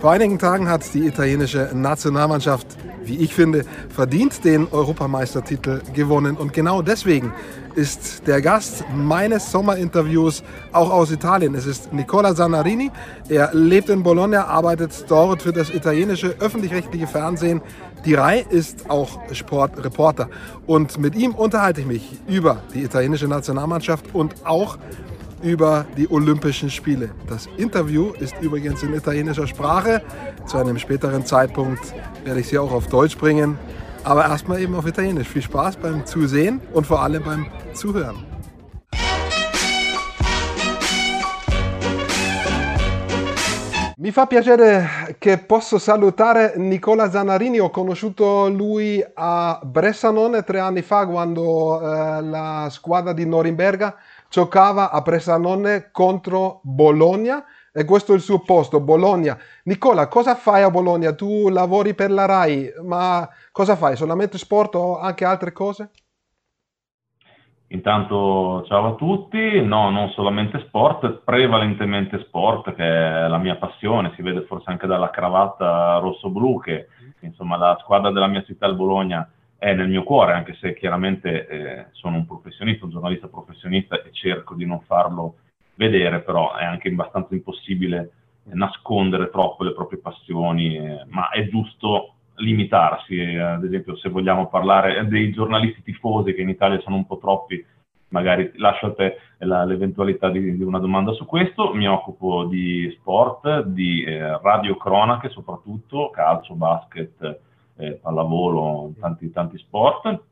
Vor einigen Tagen hat die italienische Nationalmannschaft, wie ich finde, verdient den Europameistertitel gewonnen. Und genau deswegen ist der Gast meines Sommerinterviews auch aus Italien. Es ist Nicola Zanarini. Er lebt in Bologna, arbeitet dort für das italienische öffentlich-rechtliche Fernsehen. Die Rai ist auch Sportreporter. Und mit ihm unterhalte ich mich über die italienische Nationalmannschaft und auch über die Olympischen Spiele. Das Interview ist übrigens in italienischer Sprache. Zu einem späteren Zeitpunkt werde ich sie auch auf Deutsch bringen. Aber erstmal eben auf Italienisch. Viel Spaß beim Zusehen und vor allem beim Zuhören. Mi fa piacere che posso salutare Nicola Zanarini, ho conosciuto lui a Bressanone tre anni fa quando eh, la squadra di Norimberga giocava a Bressanone contro Bologna e questo è il suo posto, Bologna. Nicola, cosa fai a Bologna? Tu lavori per la RAI, ma cosa fai? Solamente sport o anche altre cose? Intanto ciao a tutti, no, non solamente sport, prevalentemente sport che è la mia passione, si vede forse anche dalla cravatta rosso-blu che insomma la squadra della mia città, il Bologna, è nel mio cuore, anche se chiaramente eh, sono un professionista, un giornalista professionista e cerco di non farlo vedere, però è anche abbastanza impossibile nascondere troppo le proprie passioni, eh, ma è giusto limitarsi, eh, ad esempio se vogliamo parlare dei giornalisti tifosi che in Italia sono un po' troppi, magari lascio a te la, l'eventualità di, di, una domanda su questo, mi occupo di sport, di eh, radiocronache soprattutto, calcio, basket, eh, pallavolo, tanti, tanti sport.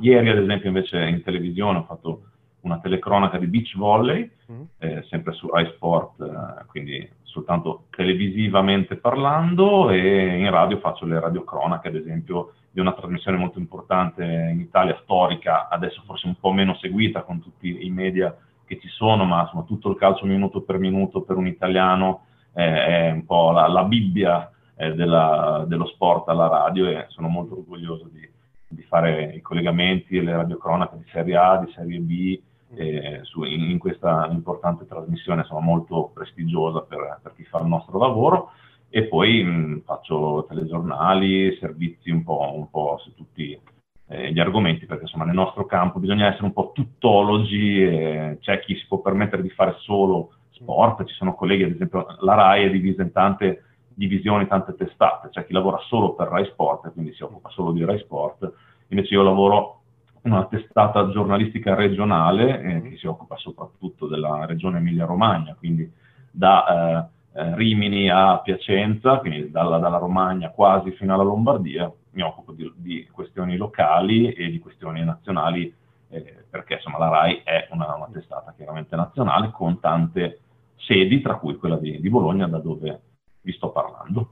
Ieri ad esempio invece in televisione ho fatto una telecronaca di beach volley, mm. eh, sempre su Rai Sport, eh, quindi soltanto televisivamente parlando e in radio faccio le radiocronache, ad esempio, di una trasmissione molto importante in Italia, storica, adesso forse un po' meno seguita con tutti i media che ci sono, ma insomma tutto il calcio minuto per minuto per un italiano eh, è un po' la, la Bibbia eh, della, dello sport alla radio e sono molto orgoglioso di, di fare i collegamenti e le radiocronache di Serie A, di Serie B, eh, su, in, in, questa importante trasmissione, sono molto prestigiosa per, per, chi fa il nostro lavoro. E poi mh, faccio telegiornali, servizi un po', un po su tutti eh, gli argomenti, perché insomma nel nostro campo bisogna essere un po' tuttologi, eh, c'è chi si può permettere di fare solo sport, ci sono colleghi, ad esempio la RAI è divisa in tante divisioni, tante testate, c'è chi lavora solo per Rai Sport, quindi si occupa solo di Rai Sport, invece io lavoro una testata giornalistica regionale eh, che si occupa soprattutto della regione Emilia-Romagna, quindi da eh, eh, Rimini a Piacenza, quindi dalla, dalla, Romagna quasi fino alla Lombardia, mi occupo di, di questioni locali e di questioni nazionali, eh, perché insomma la RAI è una, una, testata chiaramente nazionale con tante sedi, tra cui quella di, di Bologna, da dove vi sto parlando.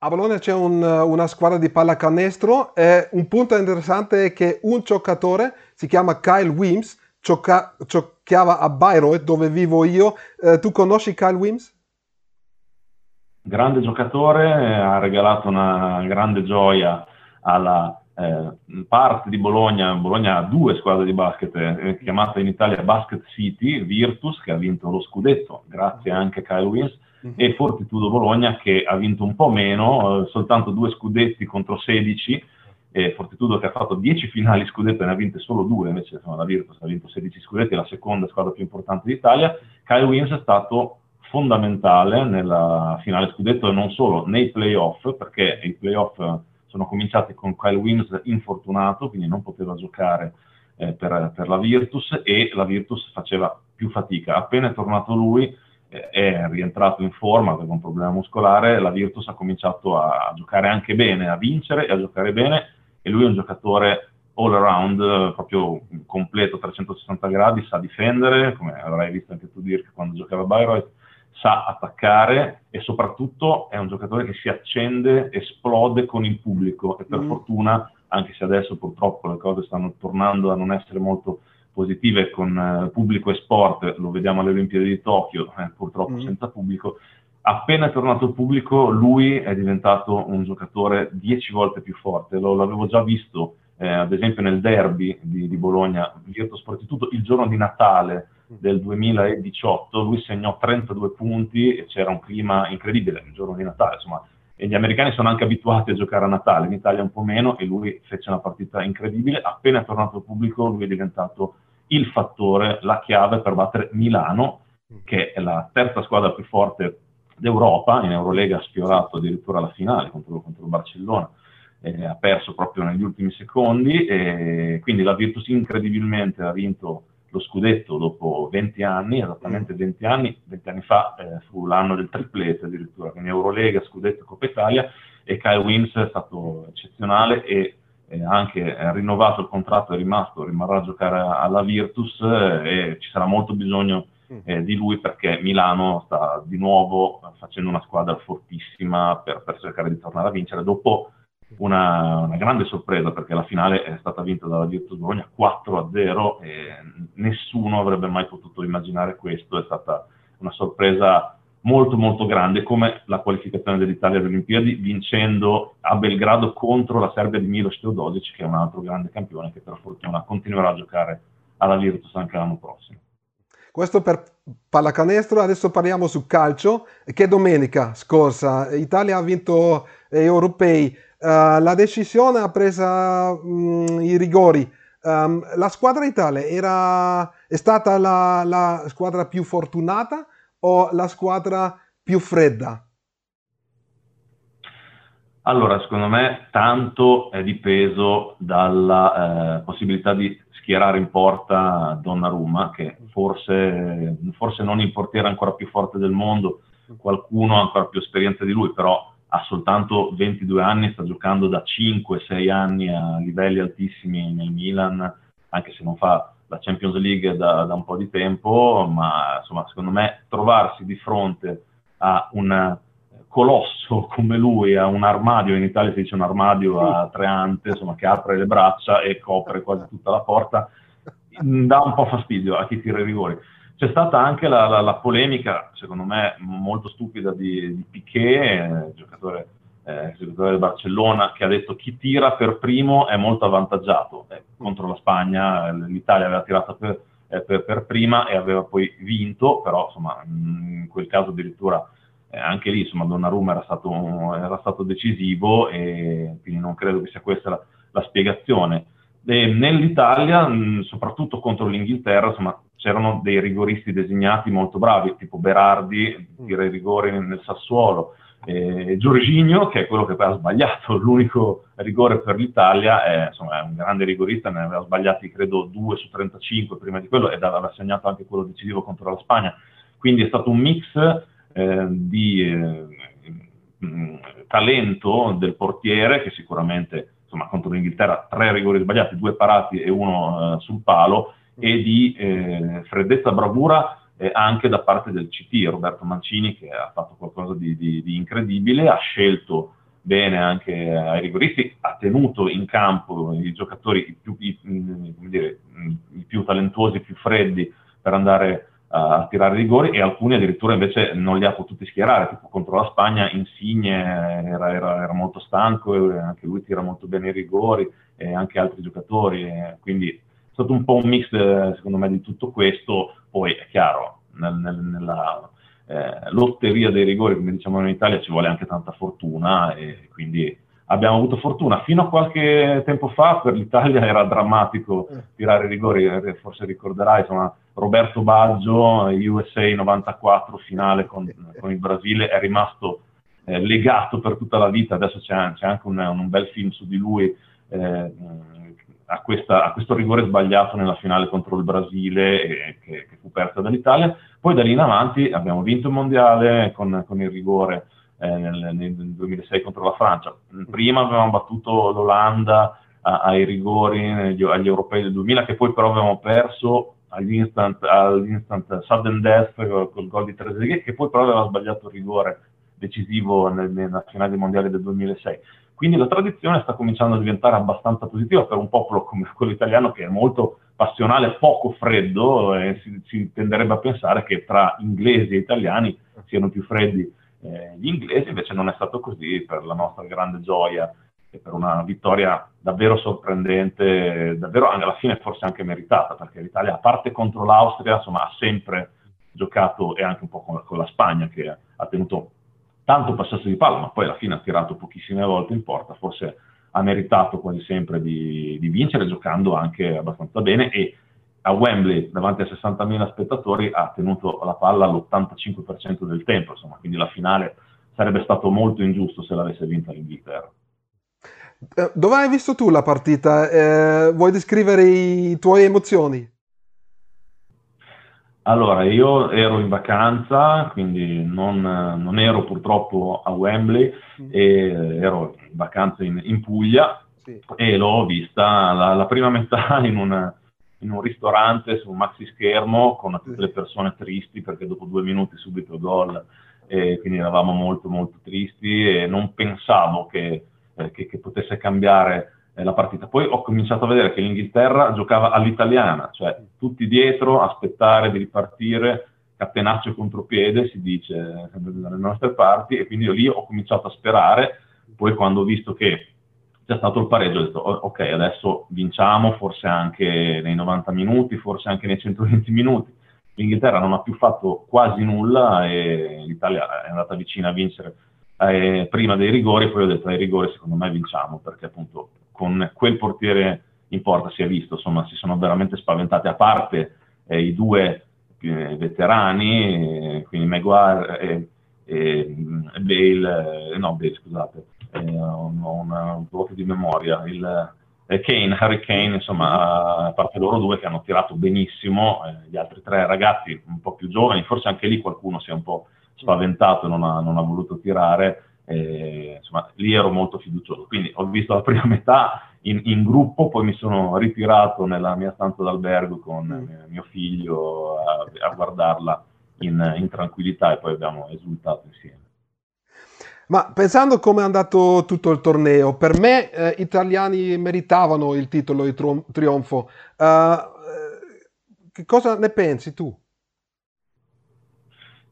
A Bologna c'è un, una squadra di pallacanestro e un punto interessante è che un giocatore, si chiama Kyle Wims, gioca, giocava a Bayreuth dove vivo io. Eh, tu conosci Kyle Wims? Grande giocatore, ha regalato una grande gioia alla eh, parte di Bologna. Bologna ha due squadre di basket, eh, chiamata in Italia Basket City, Virtus, che ha vinto lo scudetto, grazie anche a Kyle Wims e Fortitudo Bologna che ha vinto un po' meno, eh, soltanto due scudetti contro 16, e Fortitudo che ha fatto 10 finali scudetto e ne ha vinte solo due, invece insomma, la Virtus ha vinto 16 scudetti, è la seconda squadra più importante d'Italia. Kyle Wins è stato fondamentale nella finale scudetto e non solo nei playoff, perché i playoff sono cominciati con Kyle Wins infortunato, quindi non poteva giocare eh, per, per, la Virtus e la Virtus faceva più fatica. Appena è tornato lui, è rientrato in forma, aveva un problema muscolare, la Virtus ha cominciato a giocare anche bene, a vincere e a giocare bene e lui è un giocatore all around, proprio completo, a 360 gradi, sa difendere, come avrai visto anche tu dire quando giocava a Bayreuth, sa attaccare e soprattutto è un giocatore che si accende, esplode con il pubblico e per mm. fortuna, anche se adesso purtroppo le cose stanno tornando a non essere molto positive con eh, pubblico e sport, lo vediamo alle Olimpiadi di Tokyo, eh, purtroppo mm. senza pubblico, appena è tornato il pubblico lui è diventato un giocatore dieci volte più forte, lo, l'avevo già visto eh, ad esempio nel derby di, di Bologna, Virtus Fortitudo, il giorno di Natale del 2018, lui segnò 32 punti e c'era un clima incredibile il giorno di Natale, insomma, e gli americani sono anche abituati a giocare a Natale, in Italia un po' meno, e lui fece una partita incredibile. Appena è tornato al pubblico, lui è diventato il fattore, la chiave per battere Milano, che è la terza squadra più forte d'Europa, in Eurolega ha sfiorato addirittura la finale contro, contro il Barcellona, eh, ha perso proprio negli ultimi secondi, e quindi la Virtus incredibilmente ha vinto lo scudetto dopo 20 anni, esattamente 20 anni, 20 anni fa eh, fu l'anno del triplete addirittura, quindi Eurolega, scudetto, Coppa Italia e Kyle Wins è stato eccezionale e eh, anche rinnovato il contratto, è rimasto, rimarrà a giocare alla Virtus eh, e ci sarà molto bisogno mm. eh, di lui perché Milano sta di nuovo facendo una squadra fortissima per, per cercare di tornare a vincere dopo una, una, grande sorpresa perché la finale è stata vinta dalla Virtus Bologna 4-0 e nessuno avrebbe mai potuto immaginare questo, è stata una sorpresa molto molto grande come la qualificazione dell'Italia alle Olimpiadi vincendo a Belgrado contro la Serbia di Milos Teodosic che è un altro grande campione che per fortuna continuerà a giocare alla Virtus anche l'anno prossimo. Questo per pallacanestro, adesso parliamo su calcio che domenica scorsa Italia ha vinto gli europei Uh, la decisione ha preso um, i rigori. Um, la squadra Italia era, è stata la, la, squadra più fortunata o la squadra più fredda? Allora, secondo me tanto è dipeso dalla eh, possibilità di schierare in porta Donnarumma, che forse, forse non il portiere ancora più forte del mondo, qualcuno ha ancora più esperienza di lui, però ha soltanto 22 anni, sta giocando da 5-6 anni a livelli altissimi nel Milan, anche se non fa la Champions League da, da un po' di tempo, ma insomma, secondo me trovarsi di fronte a un colosso come lui, a un armadio, in Italia si dice un armadio a tre ante, insomma, che apre le braccia e copre quasi tutta la porta, dà un po' fastidio a chi tira i rigori. C'è stata anche la, la, la, polemica, secondo me molto stupida, di, di Piquet, giocatore, eh, giocatore del Barcellona, che ha detto chi tira per primo è molto avvantaggiato. Eh, contro la Spagna l'Italia aveva tirato per, eh, per, per, prima e aveva poi vinto, però insomma, in quel caso addirittura eh, anche lì insomma, Donnarumma era stato, era stato decisivo e quindi non credo che sia questa la, la spiegazione. E nell'Italia, mh, soprattutto contro l'Inghilterra, insomma, c'erano dei rigoristi designati molto bravi, tipo Berardi, tira i rigori nel Sassuolo, e Giorginio, che è quello che poi ha sbagliato l'unico rigore per l'Italia, è, insomma, è un grande rigorista, ne aveva sbagliati credo 2 su 35 prima di quello ed aveva segnato anche quello decisivo contro la Spagna. Quindi è stato un mix eh, di eh, talento del portiere, che sicuramente insomma, contro l'Inghilterra tre rigori sbagliati, due parati e uno eh, sul palo, e di eh, freddezza bravura eh, anche da parte del CT, Roberto Mancini, che ha fatto qualcosa di, di, di incredibile, ha scelto bene anche ai rigoristi, ha tenuto in campo i giocatori più, i, dire, i più talentuosi, i più freddi per andare a tirare rigori e alcuni addirittura invece non li ha potuti schierare, tipo contro la Spagna Insigne era, era, era molto stanco e anche lui tira molto bene i rigori e anche altri giocatori, quindi stato un po' un mix, eh, secondo me, di tutto questo. Poi è chiaro, nel, nel, nella eh, lotteria dei rigori, come diciamo in Italia, ci vuole anche tanta fortuna e quindi abbiamo avuto fortuna. Fino a qualche tempo fa per l'Italia era drammatico eh. tirare i rigori, eh, forse ricorderai, insomma, Roberto Baggio, USA 94, finale con, con il Brasile, è rimasto eh, legato per tutta la vita, adesso c'è, c'è anche un, un, bel film su di lui. Eh, a, questa, a, questo rigore sbagliato nella finale contro il Brasile e, che, che, fu persa dall'Italia. Poi da lì in avanti abbiamo vinto il mondiale con, con il rigore eh, nel, nel, 2006 contro la Francia. Prima avevamo battuto l'Olanda a, ai rigori agli, agli europei del 2000 che poi però avevamo perso all'instant, all'instant sudden death col, col gol di Trezeguet che poi però aveva sbagliato il rigore decisivo nel, nella finale mondiale del 2006. Quindi la tradizione sta cominciando a diventare abbastanza positiva per un popolo come quello italiano che è molto passionale, poco freddo e si, si tenderebbe a pensare che tra inglesi e italiani siano più freddi eh, gli inglesi, invece non è stato così per la nostra grande gioia. e per una vittoria davvero sorprendente, davvero alla fine forse anche meritata, perché l'Italia, a parte contro l'Austria, insomma, ha sempre giocato e anche un po' con, con la Spagna che ha tenuto tanto passaggio di palla, ma poi alla fine ha tirato pochissime volte in porta, forse ha meritato quasi sempre di, di vincere giocando anche abbastanza bene e a Wembley davanti a 60.000 spettatori ha tenuto la palla l'85% del tempo, insomma, quindi la finale sarebbe stato molto ingiusto se l'avesse vinta l'Inghilterra. Eh, dove hai visto tu la partita? Eh, vuoi descrivere i tuoi emozioni? Allora, io ero in vacanza, quindi non, non ero purtroppo a Wembley, mm. ero in vacanza in, in Puglia sì. e l'ho vista la, la prima metà in, una, in, un ristorante su un maxi schermo con tutte le persone tristi perché dopo due minuti subito gol e quindi eravamo molto molto tristi e non pensavo che, eh, che, che potesse cambiare eh, la partita. Poi ho cominciato a vedere che l'Inghilterra giocava all'italiana, cioè tutti dietro, aspettare di ripartire, catenaccio contropiede, si dice dalle nostre parti, e quindi io lì ho cominciato a sperare, poi quando ho visto che c'è stato il pareggio ho detto ok, adesso vinciamo, forse anche nei 90 minuti, forse anche nei 120 minuti. L'Inghilterra non ha più fatto quasi nulla e l'Italia è andata vicina a vincere eh, prima dei rigori, poi ho detto ai rigori secondo me vinciamo, perché appunto con quel portiere in porta si è visto, insomma, si sono veramente spaventati, a parte eh, i due eh, veterani, eh, quindi Maguire e, e Bale, eh, no Bale scusate, ho un, voto di memoria, il, Kane, Harry Kane, insomma, a parte loro due che hanno tirato benissimo, eh, gli altri tre ragazzi un po' più giovani, forse anche lì qualcuno si è un po' spaventato non ha, non ha voluto tirare, eh, insomma, lì ero molto fiducioso. Quindi ho visto la prima metà in, in, gruppo, poi mi sono ritirato nella mia stanza d'albergo con mm. mio figlio a, a guardarla in, in, tranquillità e poi abbiamo esultato insieme. Ma pensando come è andato tutto il torneo, per me eh, italiani meritavano il titolo di trionfo. Uh, che cosa ne pensi tu?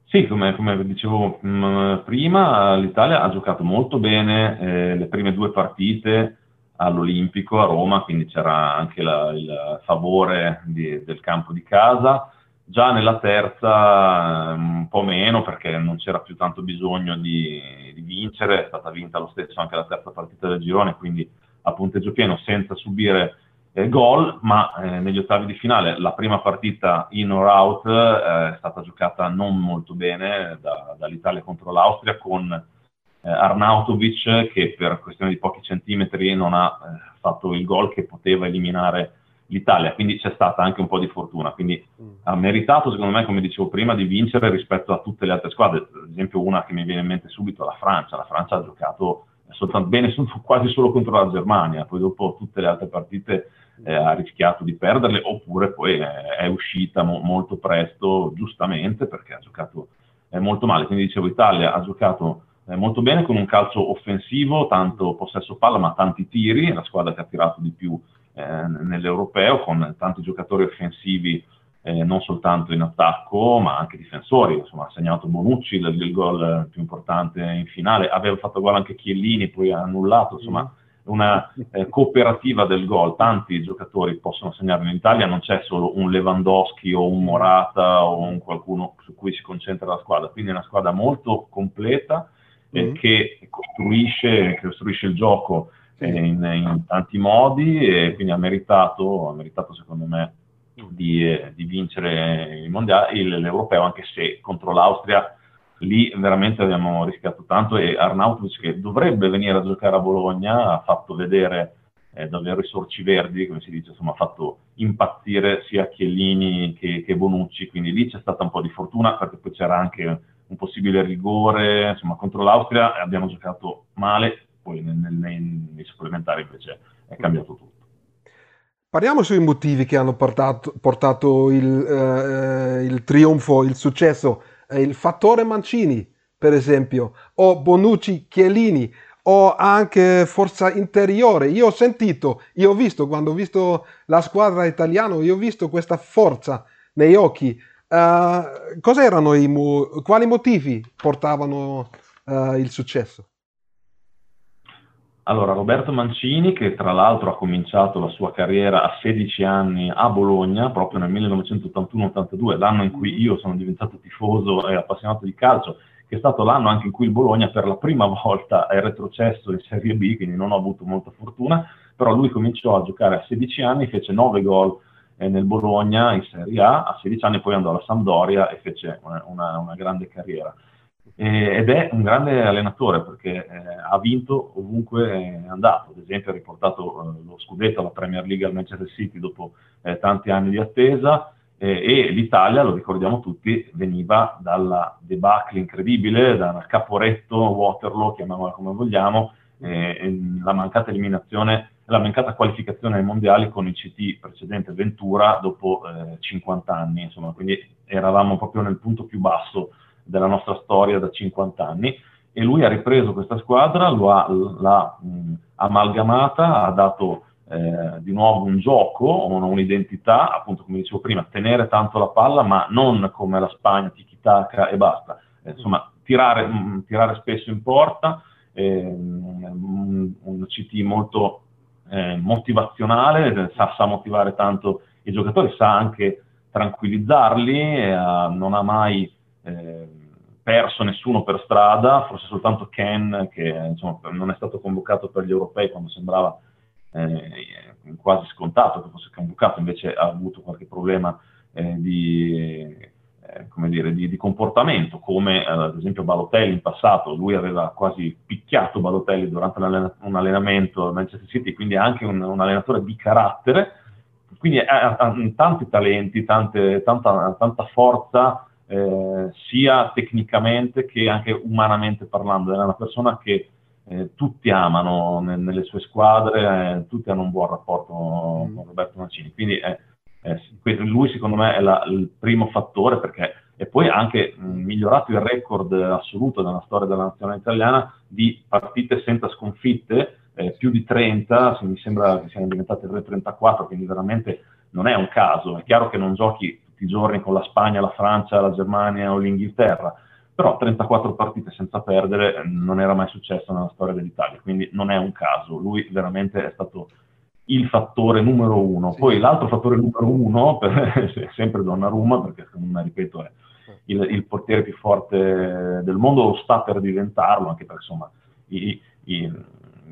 Sì, come, come dicevo mm, prima, l'Italia ha giocato molto bene eh, le prime due partite all'Olimpico a Roma, quindi c'era anche la, il favore di, del campo di casa. Già nella terza un po' meno perché non c'era più tanto bisogno di, di vincere, è stata vinta lo stesso anche la terza partita del girone, quindi a punteggio pieno senza subire eh, gol, ma eh, negli ottavi di finale la prima partita in or out eh, è stata giocata non molto bene da, dall'Italia contro l'Austria con eh, Arnautovic che per questione di pochi centimetri non ha eh, fatto il gol che poteva eliminare l'Italia, quindi c'è stata anche un po' di fortuna, quindi mm. ha meritato secondo me, come dicevo prima, di vincere rispetto a tutte le altre squadre, ad esempio una che mi viene in mente subito, la Francia, la Francia ha giocato soltanto bene quasi solo contro la Germania, poi dopo tutte le altre partite eh, ha rischiato di perderle oppure poi è, è uscita mo- molto presto, giustamente, perché ha giocato eh, molto male. Quindi dicevo, Italia ha giocato eh, molto bene con un calcio offensivo, tanto possesso palla ma tanti tiri, la squadra che ha tirato di più eh, nell'europeo con tanti giocatori offensivi eh, non soltanto in attacco ma anche difensori, insomma ha segnato Bonucci il, il gol più importante in finale, aveva fatto gol anche Chiellini, poi ha annullato, insomma mm una eh, cooperativa del gol, tanti giocatori possono segnare in Italia, non c'è solo un Lewandowski o un Morata o un qualcuno su cui si concentra la squadra, quindi è una squadra molto completa eh, mm. che costruisce, costruisce, il gioco eh, in, in, tanti modi e quindi ha meritato, ha meritato secondo me di, eh, di vincere il mondiale, l'europeo, anche se contro l'Austria lì veramente abbiamo rischiato tanto e Arnautovic che dovrebbe venire a giocare a Bologna ha fatto vedere eh, davvero i sorci verdi, come si dice, insomma ha fatto impazzire sia Chiellini che, che, Bonucci, quindi lì c'è stata un po' di fortuna perché poi c'era anche un possibile rigore, insomma contro l'Austria abbiamo giocato male, poi nei, nei, nei supplementari invece è cambiato tutto. Parliamo sui motivi che hanno portato, portato il, eh, il trionfo, il successo eh, il fattore Mancini, per esempio, o Bonucci Chiellini, o anche forza interiore. Io ho sentito, io ho visto, quando ho visto la squadra italiana, io ho visto questa forza nei occhi. Uh, cos'erano i mo- quali motivi portavano uh, il successo? Allora, Roberto Mancini, che tra l'altro ha cominciato la sua carriera a 16 anni a Bologna, proprio nel 1981-82, l'anno in cui io sono diventato tifoso e appassionato di calcio, che è stato l'anno anche in cui il Bologna per la prima volta è retrocesso in Serie B, quindi non ho avuto molta fortuna, però lui cominciò a giocare a 16 anni, fece 9 gol eh, nel Bologna in Serie A, a 16 anni poi andò alla Sampdoria e fece una, una, una grande carriera ed è un grande allenatore perché eh, ha vinto ovunque è andato, ad esempio ha riportato eh, lo scudetto alla Premier League al Manchester City dopo eh, tanti anni di attesa e l'Italia, lo ricordiamo tutti, veniva dalla debacle incredibile, dal caporetto Waterloo, chiamiamola come vogliamo, la mancata eliminazione, la mancata qualificazione ai mondiali con il CT precedente Ventura dopo 50 eh, anni, insomma, quindi eravamo proprio nel punto più basso della nostra storia da 50 anni e lui ha ripreso questa squadra, ha, l'ha mh, amalgamata, ha dato eh, di nuovo un gioco, un'identità, appunto come dicevo prima, tenere tanto la palla, ma non come la Spagna, tiki-taka e basta. Eh, insomma, tirare, mh, tirare, spesso in porta, eh, un, un, CT molto eh, motivazionale, sa, sa, motivare tanto i giocatori, sa anche tranquillizzarli, eh, non ha mai eh, perso nessuno per strada, forse soltanto Ken che insomma, non è stato convocato per gli europei quando sembrava eh, quasi scontato che fosse convocato, invece ha avuto qualche problema eh, di, eh, dire, di, di, comportamento, come eh, ad esempio Balotelli in passato, lui aveva quasi picchiato Balotelli durante un allenamento al Manchester City, quindi è anche un, un allenatore di carattere, quindi ha, ha tanti talenti, tante, tanta, tanta forza, eh, sia tecnicamente che anche umanamente parlando. È una persona che eh, tutti amano ne, nelle sue squadre, eh, tutti hanno un buon rapporto mm. con Roberto Mancini. Quindi lui secondo me è la, il primo fattore perché e poi ha anche mh, migliorato il record assoluto nella storia della nazionale italiana di partite senza sconfitte, eh, più di 30, mi sembra che siano diventate 34, quindi veramente non è un caso. È chiaro che non giochi tutti i giorni con la Spagna, la Francia, la Germania o l'Inghilterra, però 34 partite senza perdere eh, non era mai successo nella storia dell'Italia, quindi non è un caso, lui veramente è stato il fattore numero uno. Sì. Poi l'altro fattore numero uno, per, sempre Donnarumma, perché secondo me, ripeto, è il, il, portiere più forte del mondo, sta per diventarlo, anche perché insomma i, i,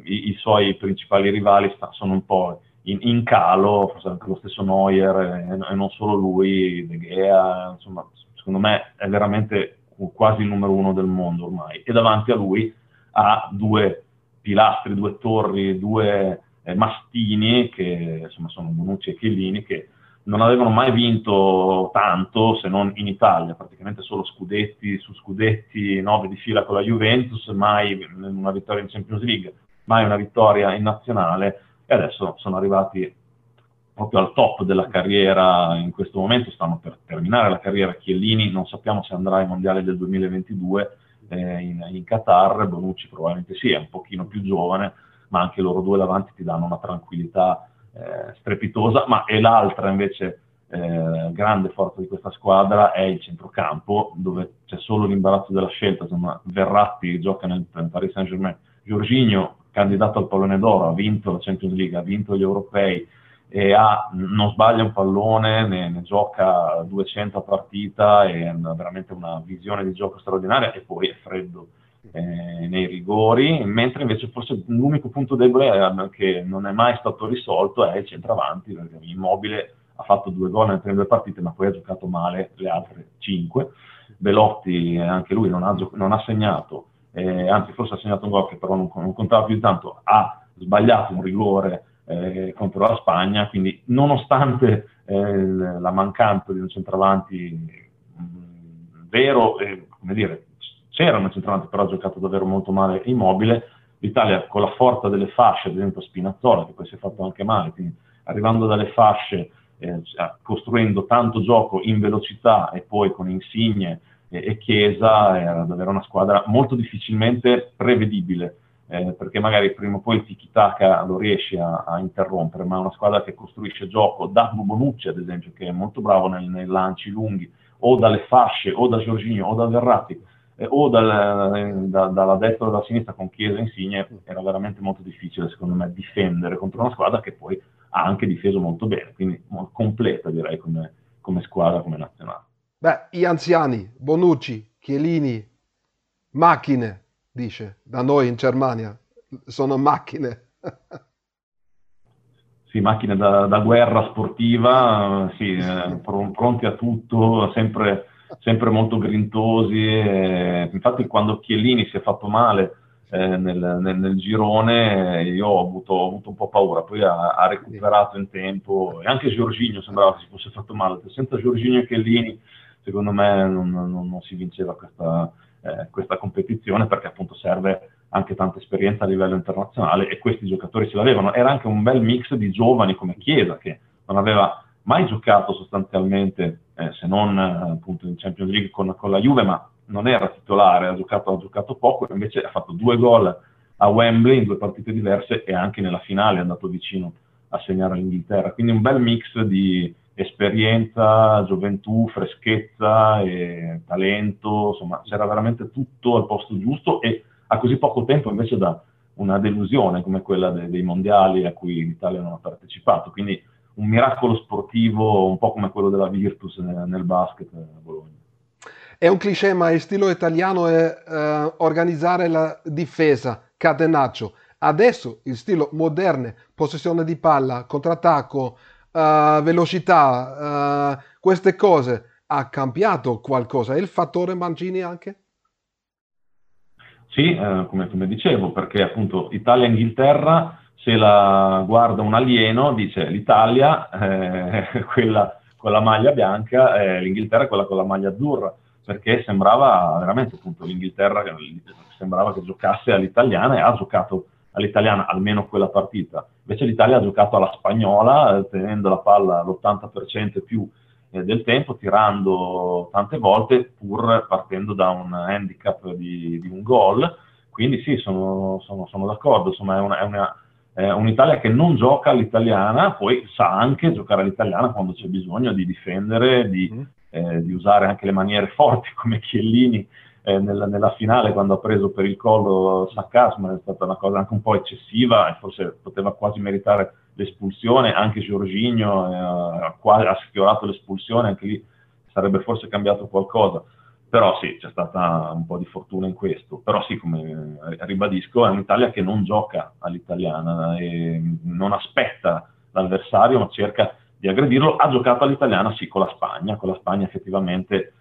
i, i suoi principali rivali sta, sono un po' in, in, calo, forse anche lo stesso Neuer e, e non solo lui, De Gea, insomma, secondo me è veramente quasi il numero uno del mondo ormai. E davanti a lui ha due pilastri, due torri, due eh, mastini, che insomma sono Bonucci e Chiellini, che non avevano mai vinto tanto se non in Italia, praticamente solo scudetti su scudetti, nove di fila con la Juventus, mai una vittoria in Champions League, mai una vittoria in nazionale e adesso sono arrivati proprio al top della carriera in questo momento, stanno per terminare la carriera Chiellini, non sappiamo se andrà ai mondiali del 2022 eh, in, in, Qatar, Bonucci probabilmente sì, è un pochino più giovane, ma anche loro due davanti ti danno una tranquillità eh, strepitosa, ma e l'altra invece eh, grande forza di questa squadra è il centrocampo, dove c'è solo l'imbarazzo della scelta, insomma Verratti gioca nel Paris Saint-Germain, Giorginio candidato al pallone d'oro, ha vinto la Champions League, ha vinto gli europei e ha, non sbaglia un pallone, ne, ne, gioca 200 a partita e ha veramente una visione di gioco straordinaria e poi è freddo eh, nei rigori, mentre invece forse l'unico punto debole è, che non è mai stato risolto è il centravanti, perché Immobile ha fatto due gol nelle prime due partite ma poi ha giocato male le altre cinque. Belotti anche lui non ha, non ha segnato eh, anzi forse ha segnato un gol che però non, non contava più tanto, ha sbagliato un rigore eh, contro la Spagna, quindi nonostante eh, la mancanza di un centravanti mh, mm, vero, come dire, c'era un centravanti però ha giocato davvero molto male immobile, l'Italia con la forza delle fasce, ad esempio Spinazzola, che poi si è fatto anche male, quindi arrivando dalle fasce, eh, costruendo tanto gioco in velocità e poi con insigne e, Chiesa era davvero una squadra molto difficilmente prevedibile, eh, perché magari prima o poi il tiki-taka lo riesce a, a, interrompere, ma una squadra che costruisce gioco da Bonucci, ad esempio, che è molto bravo nei, nei lanci lunghi, o dalle fasce, o da Giorginio, o da Verratti, eh, o dal, da, dalla destra o dalla sinistra con Chiesa Insigne era veramente molto difficile secondo me difendere contro una squadra che poi ha anche difeso molto bene, quindi completa direi come, come squadra, come nazionale. Beh, gli anziani, Bonucci, Chiellini, macchine, dice, da noi in Germania, sono macchine. sì, macchine da, da guerra sportiva, sì, eh, pronti a tutto, sempre, sempre molto grintosi. E, infatti quando Chiellini si è fatto male eh, nel, nel, nel, girone io ho avuto, ho avuto, un po' paura, poi ha, ha, recuperato in tempo e anche Giorginio sembrava che si fosse fatto male, senza Giorginio e Chiellini secondo me non, non, non si vinceva questa, eh, questa competizione perché appunto serve anche tanta esperienza a livello internazionale e questi giocatori ce l'avevano. Era anche un bel mix di giovani come Chiesa che non aveva mai giocato sostanzialmente, eh, se non eh, appunto in Champions League con, con, la Juve, ma non era titolare, ha giocato, ha giocato poco, invece ha fatto due gol a Wembley in due partite diverse e anche nella finale è andato vicino a segnare l'Inghilterra. Quindi un bel mix di esperienza, gioventù, freschezza talento, insomma c'era veramente tutto al posto giusto e a così poco tempo invece da una delusione come quella de- dei mondiali a cui l'Italia non ha partecipato. Quindi un miracolo sportivo un po' come quello della Virtus nel, nel basket a Bologna. È un cliché, ma il stile italiano è uh, organizzare la difesa, catenaccio. Adesso il stile moderno, possessione di palla, contrattacco, uh, velocità, uh, queste cose, ha cambiato qualcosa? Il fattore Mancini anche? Sì, eh, come, come, dicevo, perché appunto Italia-Inghilterra, se la guarda un alieno, dice l'Italia, eh, quella con la maglia bianca, eh, l'Inghilterra quella con la maglia azzurra, perché sembrava veramente appunto l'Inghilterra, sembrava che giocasse all'italiana e ha giocato all'italiana almeno quella partita. Invece l'Italia ha giocato alla spagnola, eh, tenendo la palla l'80% più eh, del tempo, tirando tante volte, pur partendo da un handicap di, di un gol. Quindi sì, sono, sono, sono d'accordo, insomma è, una, è, una, è, un'Italia che non gioca all'italiana, poi sa anche giocare all'italiana quando c'è bisogno di difendere, di, mm. eh, di usare anche le maniere forti come Chiellini eh, nella, nella, finale quando ha preso per il collo Saccasma è stata una cosa anche un po' eccessiva e forse poteva quasi meritare l'espulsione, anche Giorginio eh, ha, sfiorato l'espulsione, anche lì sarebbe forse cambiato qualcosa. Però sì, c'è stata un po' di fortuna in questo. Però sì, come ribadisco, è un'Italia che non gioca all'italiana non aspetta l'avversario, ma cerca di aggredirlo. Ha giocato all'italiana sì con la Spagna, con la Spagna effettivamente.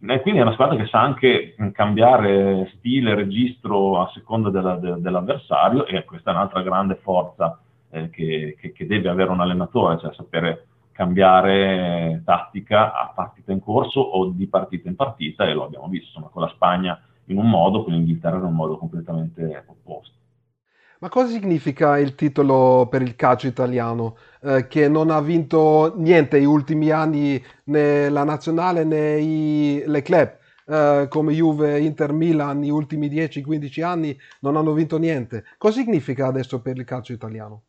E quindi è una squadra che sa anche cambiare stile, registro a seconda della, de, dell'avversario e questa è un'altra grande forza eh, che, che, che, deve avere un allenatore, cioè sapere cambiare tattica a partita in corso o di partita in partita e lo abbiamo visto insomma, con la Spagna in un modo, con l'Inghilterra in un modo completamente opposto. Ma cosa significa il titolo per il calcio italiano? Eh, che non ha vinto niente negli ultimi anni né la nazionale né i, le club, eh, come Juve, Inter, Milan, negli ultimi 10-15 anni non hanno vinto niente. Cosa significa adesso per il calcio italiano?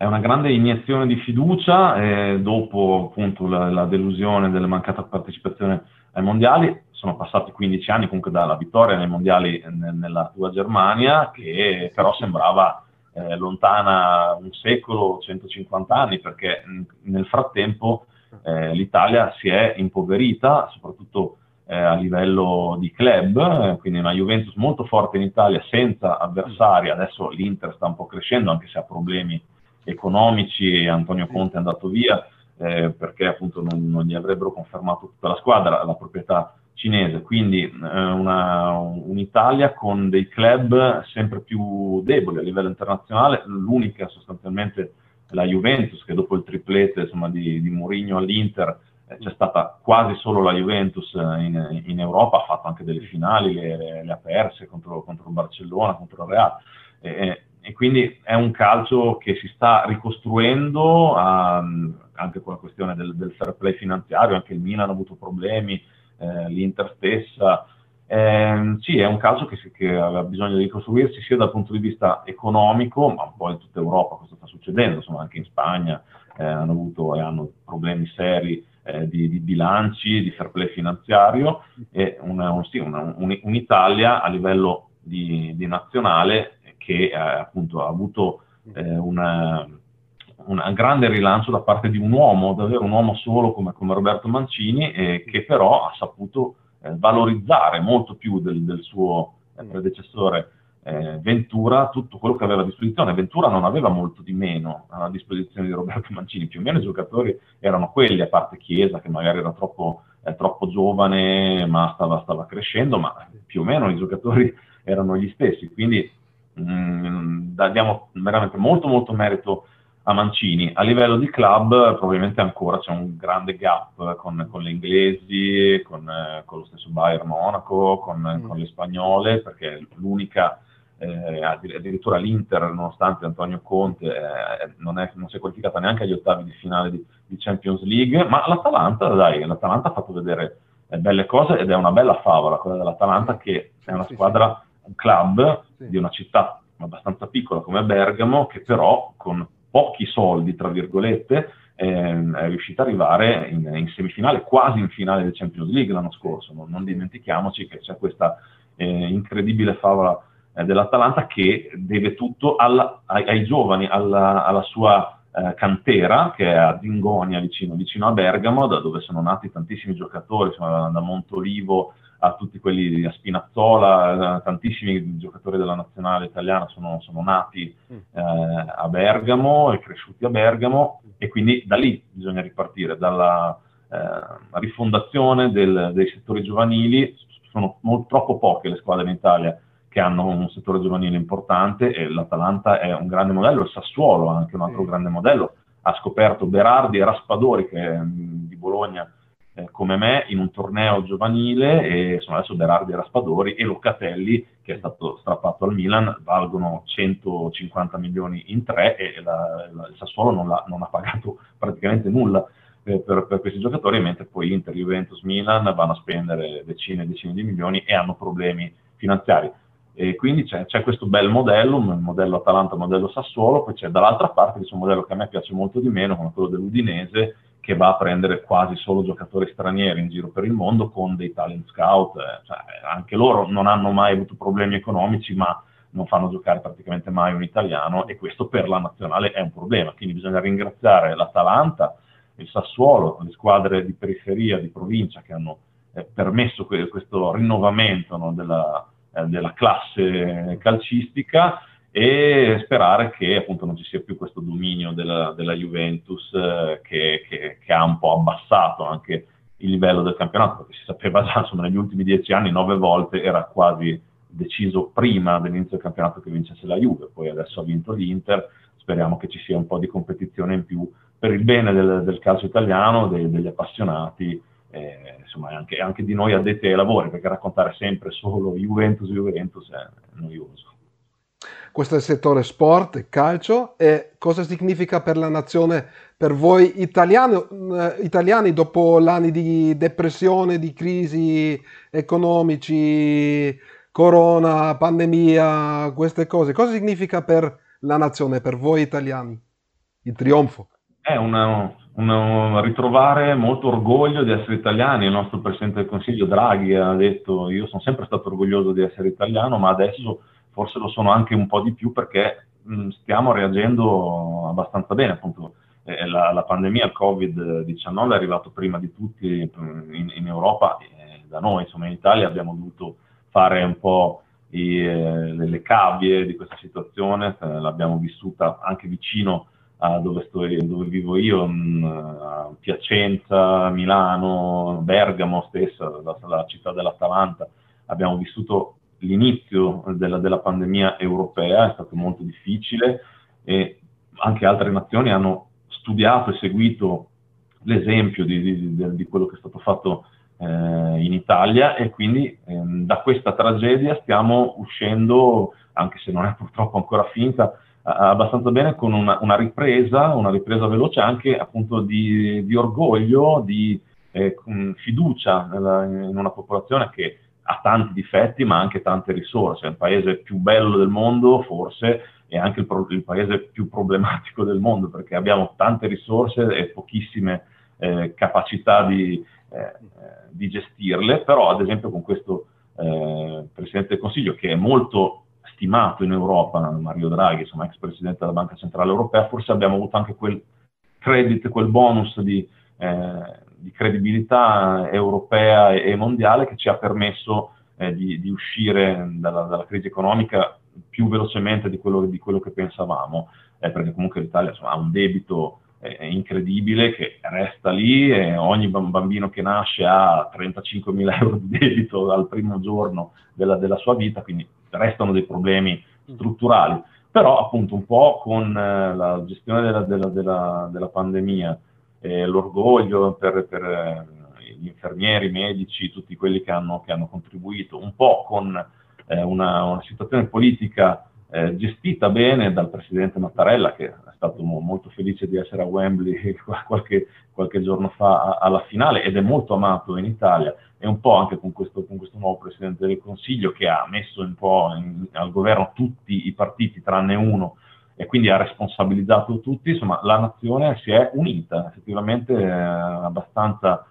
è una grande iniezione di fiducia eh, dopo appunto la, la, delusione della mancata partecipazione ai mondiali. Sono passati 15 anni comunque dalla vittoria nei mondiali ne, nella tua Germania, che però sembrava eh, lontana un secolo, 150 anni, perché nel frattempo eh, l'Italia si è impoverita, soprattutto eh, a livello di club, quindi una Juventus molto forte in Italia senza avversari, adesso l'Inter sta un po' crescendo anche se ha problemi economici, Antonio Conte è andato via eh, perché appunto non, non, gli avrebbero confermato tutta la squadra, la proprietà cinese, quindi eh, una, un'Italia con dei club sempre più deboli a livello internazionale, l'unica sostanzialmente la Juventus che dopo il triplete insomma, di, di Mourinho all'Inter eh, c'è stata quasi solo la Juventus in, in, Europa, ha fatto anche delle finali, le, le ha perse contro, contro il Barcellona, contro il Real. E, e quindi è un calcio che si sta ricostruendo um, anche con la questione del, del, fair play finanziario, anche il Milan ha avuto problemi, eh, l'Inter stessa. Eh, sì, è un calcio che, che, aveva bisogno di ricostruirsi sia dal punto di vista economico, ma un po' in tutta Europa questo sta succedendo, insomma anche in Spagna eh, hanno avuto e hanno problemi seri eh, di, di, bilanci, di fair play finanziario e una, un, sì, una, un, un'Italia a livello di, di nazionale che eh, appunto ha avuto eh, una, un grande rilancio da parte di un uomo, davvero un uomo solo come, come Roberto Mancini, eh, che però ha saputo eh, valorizzare molto più del, del suo eh, predecessore eh, Ventura tutto quello che aveva a disposizione. Ventura non aveva molto di meno a disposizione di Roberto Mancini, più o meno i giocatori erano quelli, a parte Chiesa che magari era troppo, eh, troppo giovane ma stava, stava, crescendo, ma più o meno i giocatori erano gli stessi. Quindi mh, mm, diamo veramente molto molto merito a Mancini. A livello di club probabilmente ancora c'è un grande gap con, con le inglesi, con, eh, con, lo stesso Bayern Monaco, con, mm. con le spagnole, perché l'unica eh, addirittura l'Inter, nonostante Antonio Conte eh, non, è, non, si è qualificata neanche agli ottavi di finale di, di, Champions League, ma l'Atalanta, dai, l'Atalanta ha fatto vedere eh, belle cose ed è una bella favola quella dell'Atalanta che è una squadra, un club di una città abbastanza piccola come Bergamo, che però con pochi soldi, tra virgolette, ehm, è riuscita ad arrivare in, in, semifinale, quasi in finale del Champions League l'anno scorso. Non, non dimentichiamoci che c'è questa eh, incredibile favola eh, dell'Atalanta che deve tutto alla, ai, ai, giovani, alla, alla sua eh, cantera che è a Zingonia vicino, vicino, a Bergamo, da dove sono nati tantissimi giocatori, insomma, da Montolivo a tutti quelli di Spinazzola, eh, tantissimi giocatori della nazionale italiana sono, sono nati mm. eh, a Bergamo e cresciuti a Bergamo e quindi da lì bisogna ripartire, dalla eh, rifondazione del, dei settori giovanili, sono molto, troppo poche le squadre in Italia che hanno un settore giovanile importante e l'Atalanta è un grande modello, il Sassuolo è anche un altro sì. grande modello, ha scoperto Berardi e Raspadori che mm, di Bologna eh, come me in un torneo giovanile e sono adesso Berardi e Raspadori e Locatelli che è stato strappato al Milan valgono 150 milioni in tre e la, la, il Sassuolo non, non, ha pagato praticamente nulla eh, per, per, questi giocatori mentre poi Inter, Juventus, Milan vanno a spendere decine e decine di milioni e hanno problemi finanziari. E quindi c'è, c'è, questo bel modello, un modello Atalanta, un modello Sassuolo, poi c'è dall'altra parte un modello che a me piace molto di meno, come quello dell'Udinese, che va a prendere quasi solo giocatori stranieri in giro per il mondo con dei talent scout. Eh, cioè, anche loro non hanno mai avuto problemi economici, ma non fanno giocare praticamente mai un italiano e questo per la nazionale è un problema. Quindi bisogna ringraziare l'Atalanta, il Sassuolo, le squadre di periferia, di provincia che hanno eh, permesso que- questo rinnovamento no, della eh, della classe calcistica e sperare che appunto non ci sia più questo dominio della, della Juventus eh, che, che, che, ha un po' abbassato anche il livello del campionato, perché si sapeva già insomma, negli ultimi dieci anni nove volte era quasi deciso prima dell'inizio del campionato che vincesse la Juve, poi adesso ha vinto l'Inter, speriamo che ci sia un po' di competizione in più per il bene del, del calcio italiano, dei, degli appassionati eh, insomma anche, anche, di noi addetti ai lavori, perché raccontare sempre solo Juventus, Juventus è noioso. Questo è il settore sport e calcio e cosa significa per la nazione, per voi italiani, eh, italiani dopo l'anni di depressione, di crisi economici, corona, pandemia, queste cose, cosa significa per la nazione, per voi italiani, il trionfo? È una, un, ritrovare molto orgoglio di essere italiani. Il nostro Presidente del Consiglio Draghi ha detto io sono sempre stato orgoglioso di essere italiano, ma adesso forse lo sono anche un po' di più perché mh, stiamo reagendo abbastanza bene. Appunto, eh, la, la, pandemia, il Covid-19 è arrivato prima di tutti in, in Europa e da noi, insomma in Italia abbiamo dovuto fare un po' i, eh, le cavie di questa situazione, eh, l'abbiamo vissuta anche vicino dove, sto, dove, vivo io, mm, a Piacenza, Milano, Bergamo stessa, la, la città dell'Atalanta, abbiamo vissuto l'inizio della, della, pandemia europea, è stato molto difficile e anche altre nazioni hanno studiato e seguito l'esempio di, di, di quello che è stato fatto eh, in Italia e quindi eh, da questa tragedia stiamo uscendo, anche se non è purtroppo ancora finta, abbastanza bene con una, una, ripresa, una ripresa veloce anche appunto di, di orgoglio, di eh, fiducia nella, in una popolazione che ha tanti difetti ma anche tante risorse, è il paese più bello del mondo forse e anche il, il paese più problematico del mondo perché abbiamo tante risorse e pochissime eh, capacità di, eh, di, gestirle, però ad esempio con questo eh, Presidente del Consiglio che è molto stimato in Europa, Mario Draghi, insomma ex Presidente della Banca Centrale Europea, forse abbiamo avuto anche quel credit, quel bonus di, eh, di credibilità europea e, mondiale che ci ha permesso eh, di, di, uscire dalla, dalla, crisi economica più velocemente di quello, di quello che pensavamo, eh, perché comunque l'Italia insomma, ha un debito eh, incredibile che resta lì e ogni bambino che nasce ha 35 mila euro di debito dal primo giorno della, della, sua vita, quindi restano dei problemi strutturali. Però appunto un po' con eh, la gestione della, della, della pandemia, eh, l'orgoglio per, per eh, gli infermieri, i medici, tutti quelli che hanno, che hanno contribuito, un po' con eh, una, una, situazione politica eh, gestita bene dal presidente Mattarella, che è stato mo- molto felice di essere a Wembley qualche, qualche giorno fa alla finale ed è molto amato in Italia, e un po' anche con questo, con questo nuovo presidente del Consiglio che ha messo un po' in, al governo tutti i partiti tranne uno e quindi ha responsabilizzato tutti, insomma la nazione si è unita effettivamente eh, abbastanza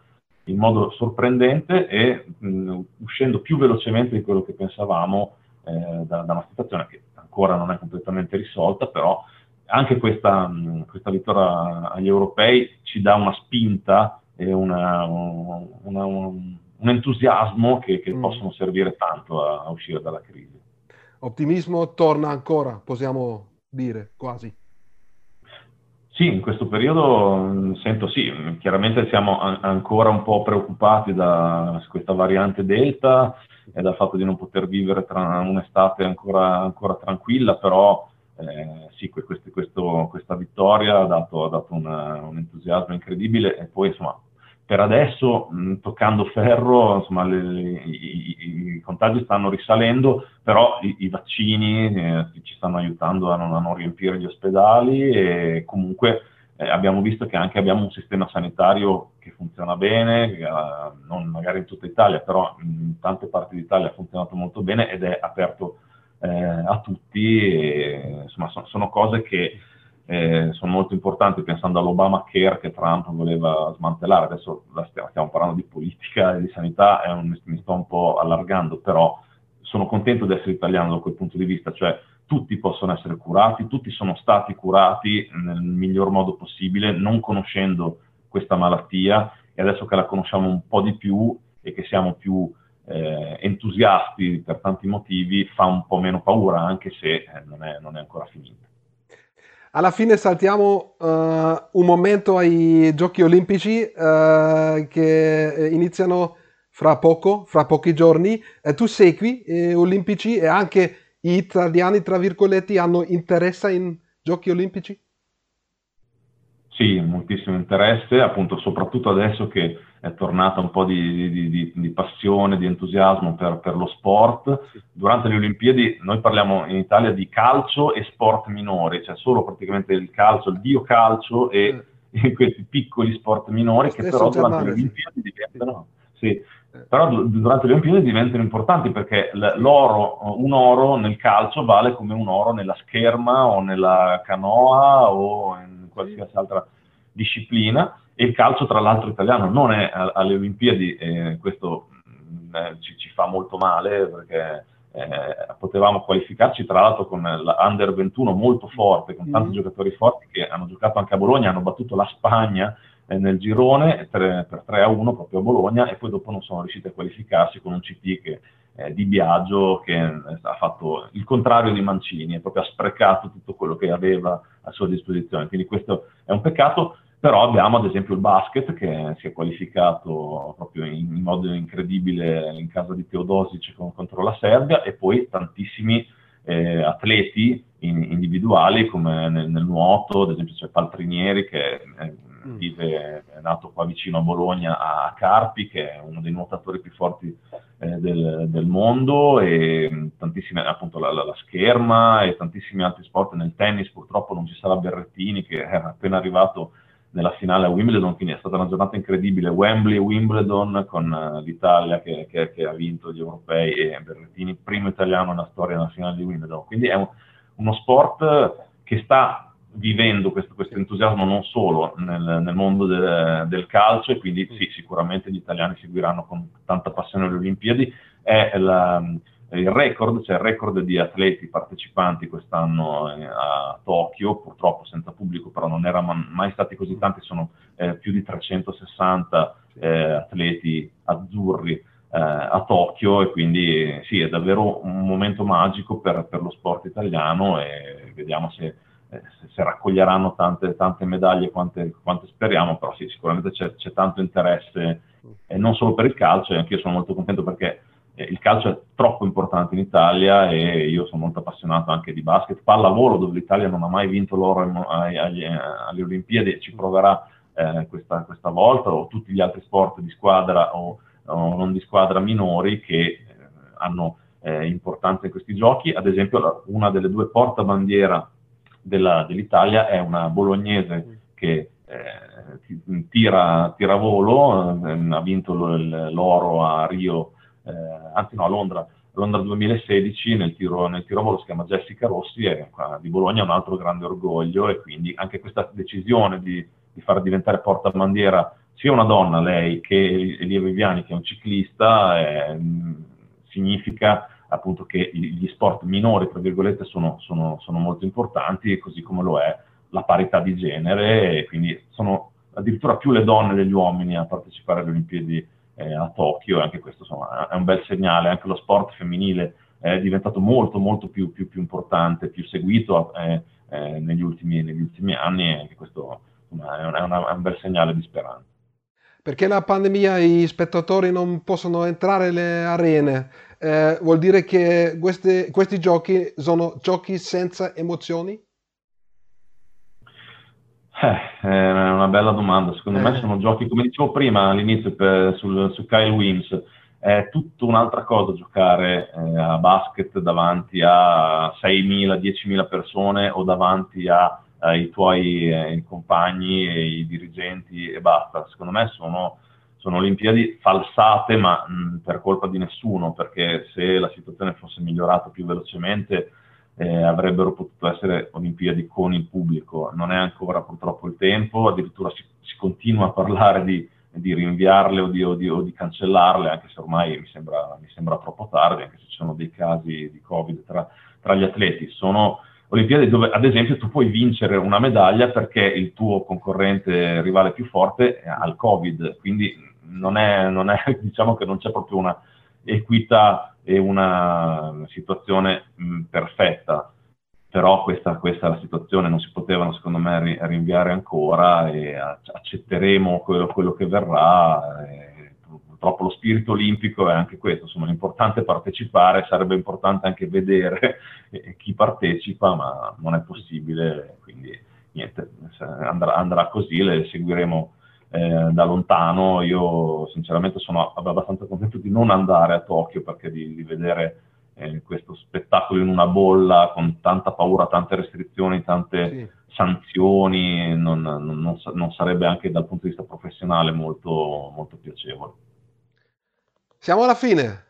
in modo sorprendente e mh, uscendo più velocemente di quello che pensavamo eh, da, da, una situazione che ancora non è completamente risolta, però anche questa, mh, questa vittoria agli europei ci dà una spinta e una, una, un, un, entusiasmo che, che mm. possono servire tanto a, a uscire dalla crisi. Ottimismo torna ancora, possiamo dire, quasi. Sì, in questo periodo mm, sento sì, chiaramente siamo an- ancora un po' preoccupati da questa variante Delta e dal fatto di non poter vivere tra un'estate ancora, ancora tranquilla, però eh, sì, questo, questo, questa vittoria ha dato, ha dato una, un entusiasmo incredibile e poi insomma per adesso, mh, toccando ferro, insomma, le, i, i, contagi stanno risalendo, però i, i vaccini eh, ci stanno aiutando a non, a non, riempire gli ospedali e comunque eh, abbiamo visto che anche abbiamo un sistema sanitario che funziona bene, uh, non magari in tutta Italia, però in tante parti d'Italia ha funzionato molto bene ed è aperto eh, a tutti. E, insomma, so, sono cose che eh, sono molto importanti pensando all'Obama Care che Trump voleva smantellare, adesso stiamo, stiamo, parlando di politica e di sanità, un, mi sto un po' allargando, però sono contento di essere italiano da quel punto di vista, cioè tutti possono essere curati, tutti sono stati curati nel miglior modo possibile, non conoscendo questa malattia. E adesso che la conosciamo un po' di più e che siamo più eh, entusiasti per tanti motivi, fa un po' meno paura, anche se eh, non, è, non è ancora finita. Alla fine saltiamo uh, un momento ai giochi olimpici uh, che iniziano fra poco, fra pochi giorni. Eh, tu segui eh, olimpici e anche gli italiani, tra virgolette, hanno interesse in giochi olimpici? Sì, moltissimo interesse, appunto soprattutto adesso che è tornata un po' di, di, di, di passione, di entusiasmo per, per, lo sport. Durante le Olimpiadi noi parliamo in Italia di calcio e sport minori, cioè solo praticamente il calcio, il biocalcio e, mm. e questi piccoli sport minori che però durante le Olimpiadi diventano... Sì. Eh. Però durante le Olimpiadi diventano importanti perché l'oro, un oro nel calcio vale come un oro nella scherma o nella canoa o in qualsiasi altra disciplina e il calcio tra l'altro italiano non è alle Olimpiadi e questo mh, mm, eh, ci, ci, fa molto male perché eh, potevamo qualificarci tra l'altro con l'Under 21 molto forte, con tanti mm. giocatori forti che hanno giocato anche a Bologna, hanno battuto la Spagna eh, nel girone tre, per 3 a 1 proprio a Bologna e poi dopo non sono riusciti a qualificarsi con un CT che eh, di Biagio che eh, ha fatto il contrario di Mancini, e proprio ha sprecato tutto quello che aveva a sua disposizione. Quindi questo è un peccato, però abbiamo ad esempio il basket che si è qualificato proprio in, in modo incredibile in casa di Teodosic contro la Serbia e poi tantissimi eh, atleti in, individuali come nel, nel, nuoto, ad esempio c'è Paltrinieri che è, Mm. vive, è nato qua vicino a Bologna, a Carpi, che è uno dei nuotatori più forti eh, del, del, mondo, e mm, tantissime, appunto la, la, la, scherma e tantissimi altri sport. Nel tennis purtroppo non ci sarà Berrettini, che era appena arrivato nella finale a Wimbledon, quindi è stata una giornata incredibile. Wembley Wimbledon con uh, l'Italia che, che, che, ha vinto gli europei e Berrettini, primo italiano nella storia della finale di Wimbledon. Quindi è un, uno sport che sta vivendo questo, questo, entusiasmo non solo nel, nel mondo de, del calcio e quindi sì, sicuramente gli italiani seguiranno con tanta passione le Olimpiadi. È la, il record, c'è il record di atleti partecipanti quest'anno eh, a Tokyo, purtroppo senza pubblico, però non erano mai stati così tanti, sono eh, più di 360 eh, atleti azzurri eh, a Tokyo e quindi sì, è davvero un momento magico per, per lo sport italiano e vediamo se, eh, se raccoglieranno tante, tante medaglie quante, quante, speriamo, però sì, sicuramente c'è, c'è tanto interesse, e non solo per il calcio, e anche io sono molto contento perché eh, il calcio è troppo importante in Italia e io sono molto appassionato anche di basket, pallavolo dove l'Italia non ha mai vinto l'oro alle Olimpiadi e ci proverà eh, questa, questa, volta, o tutti gli altri sport di squadra o, o non di squadra minori che eh, hanno eh, importanza in questi giochi. Ad esempio una delle due portabandiera della, dell'Italia è una bolognese che eh, tira, tira volo, eh, ha vinto l'oro a Rio eh, anzi no, a Londra, Londra 2016 nel tiro, nel tiro volo si chiama Jessica Rossi e di Bologna è un altro grande orgoglio e quindi anche questa decisione di, di far diventare portabandiera sia una donna, lei, che Elia Viviani, che è un ciclista, eh, significa appunto che gli sport minori, tra virgolette, sono, sono, sono, molto importanti, così come lo è la parità di genere, quindi sono addirittura più le donne degli uomini a partecipare alle Olimpiadi eh, a Tokyo e anche questo insomma, è un bel segnale, anche lo sport femminile è diventato molto molto più, più, più importante, più seguito eh, eh, negli, ultimi, negli, ultimi, anni e anche questo insomma, è, una, è, un bel segnale di speranza. Perché la pandemia i spettatori non possono entrare nelle arene, eh, vuol dire che questi, questi giochi sono giochi senza emozioni? Eh, è una bella domanda. Secondo eh. me sono giochi, come dicevo prima all'inizio per, sul, su Kyle Wims, è tutta un'altra cosa giocare eh, a basket davanti a 6.000, 10.000 persone o davanti a, ai tuoi eh, compagni e i dirigenti e basta. Secondo me sono, sono Olimpiadi falsate, ma mh, per colpa di nessuno, perché se la situazione fosse migliorata più velocemente eh, avrebbero potuto essere Olimpiadi con il pubblico. Non è ancora purtroppo il tempo, addirittura si, si continua a parlare di, di rinviarle o di, o, di, o di, cancellarle, anche se ormai mi sembra, mi sembra, troppo tardi, anche se ci sono dei casi di Covid tra, tra gli atleti. Sono Olimpiadi dove ad esempio tu puoi vincere una medaglia perché il tuo concorrente rivale più forte ha il Covid, quindi non è, non è diciamo che non c'è proprio una equità e una situazione mh, perfetta, però questa, questa, è la situazione, non si potevano secondo me ri, rinviare ancora e accetteremo quello, quello che verrà. E, purtroppo lo spirito olimpico è anche questo, insomma l'importante è partecipare, sarebbe importante anche vedere chi partecipa, ma non è possibile, quindi niente, andrà, andrà così, le seguiremo eh, da lontano. Io sinceramente sono abbastanza contento di non andare a Tokyo perché di, di vedere eh, questo spettacolo in una bolla con tanta paura, tante restrizioni, tante sì. sanzioni, non, non, non, sarebbe anche dal punto di vista professionale molto, molto piacevole. Siamo alla fine,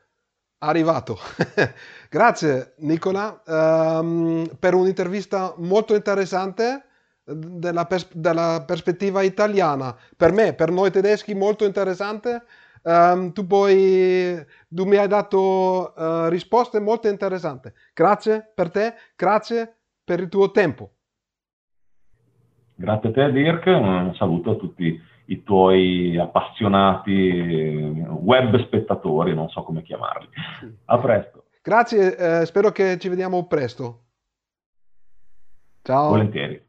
arrivato. Grazie Nicola um, per un'intervista molto interessante della, pers- della, prospettiva italiana. Per me, per noi tedeschi, molto interessante. Um, tu, poi, tu mi hai dato uh, risposte molto interessanti. Grazie per te, grazie per il tuo tempo. Grazie a te Dirk, un saluto a tutti i tuoi appassionati web spettatori, non so come chiamarli. A presto. Grazie, eh, spero che ci vediamo presto. Ciao. Volentieri.